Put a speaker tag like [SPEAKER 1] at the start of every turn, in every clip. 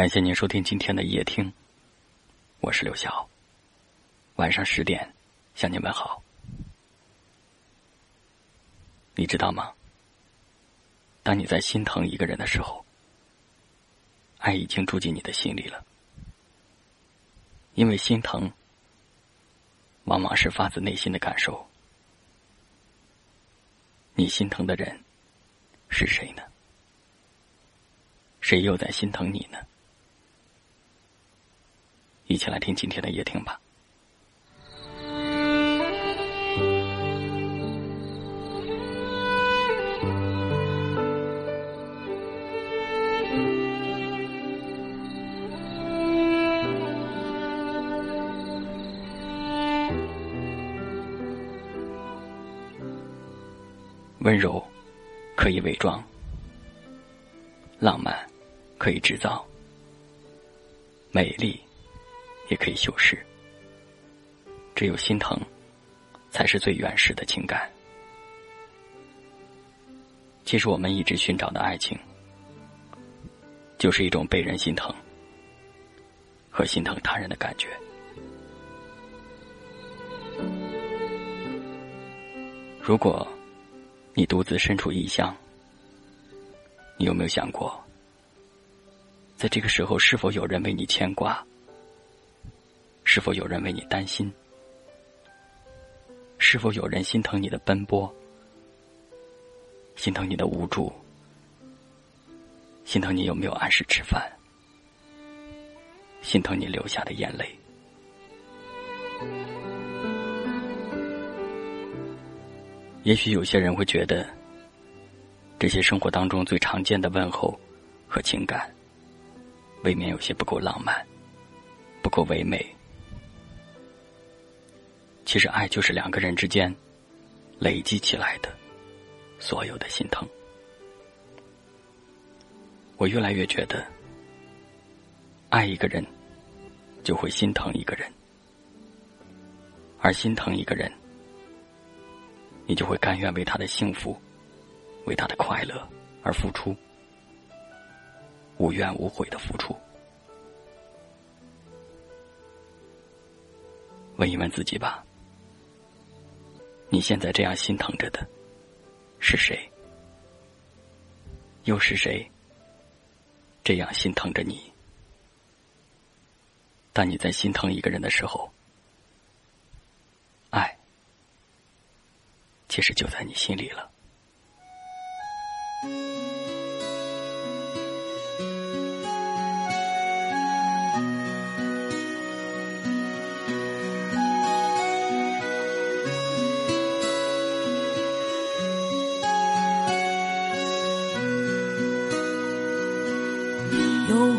[SPEAKER 1] 感谢您收听今天的夜听，我是刘晓。晚上十点向您问好。你知道吗？当你在心疼一个人的时候，爱已经住进你的心里了。因为心疼，往往是发自内心的感受。你心疼的人是谁呢？谁又在心疼你呢？一起来听今天的夜听吧。温柔可以伪装，浪漫可以制造，美丽也可以修饰。只有心疼，才是最原始的情感。其实，我们一直寻找的爱情，就是一种被人心疼和心疼他人的感觉。如果。你独自身处异乡，你有没有想过，在这个时候是否有人为你牵挂？是否有人为你担心？是否有人心疼你的奔波？心疼你的无助？心疼你有没有按时吃饭？心疼你流下的眼泪？也许有些人会觉得，这些生活当中最常见的问候和情感，未免有些不够浪漫，不够唯美。其实，爱就是两个人之间累积起来的所有的心疼。我越来越觉得，爱一个人就会心疼一个人，而心疼一个人。你就会甘愿为他的幸福，为他的快乐而付出，无怨无悔的付出。问一问自己吧，你现在这样心疼着的是谁？又是谁这样心疼着你？当你在心疼一个人的时候。爱其实就在你心里了。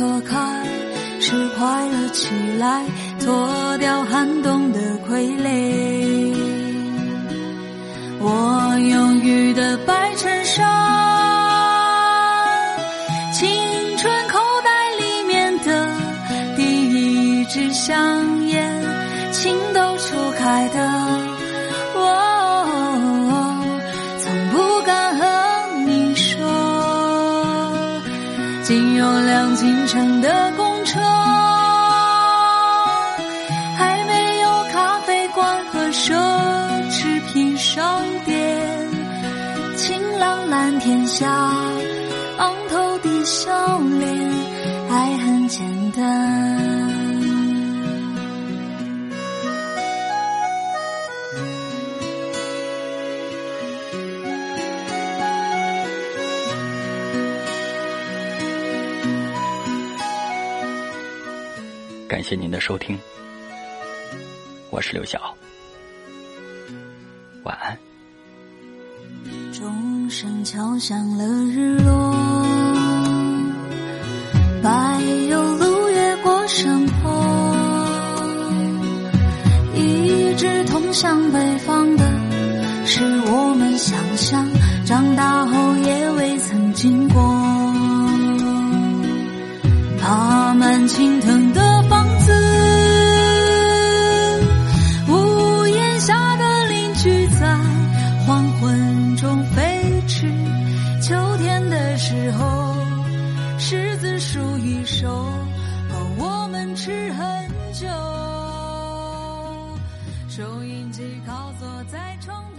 [SPEAKER 2] 从此刻开始快乐起来，脱掉寒冬的傀儡。我忧郁的白衬衫，青春口袋里面的第一支香烟，仅有辆进城的公车，还没有咖啡馆和奢侈。品商店，晴朗蓝天下，
[SPEAKER 1] 感谢您的收听。我是刘晓。晚安。
[SPEAKER 2] 钟声敲响了日落柏油路越过山坡一直通向北方的是我们想象长大后也未曾经过。爬满青藤的时候，柿子树一熟，够我们吃很久。收音机靠坐在窗。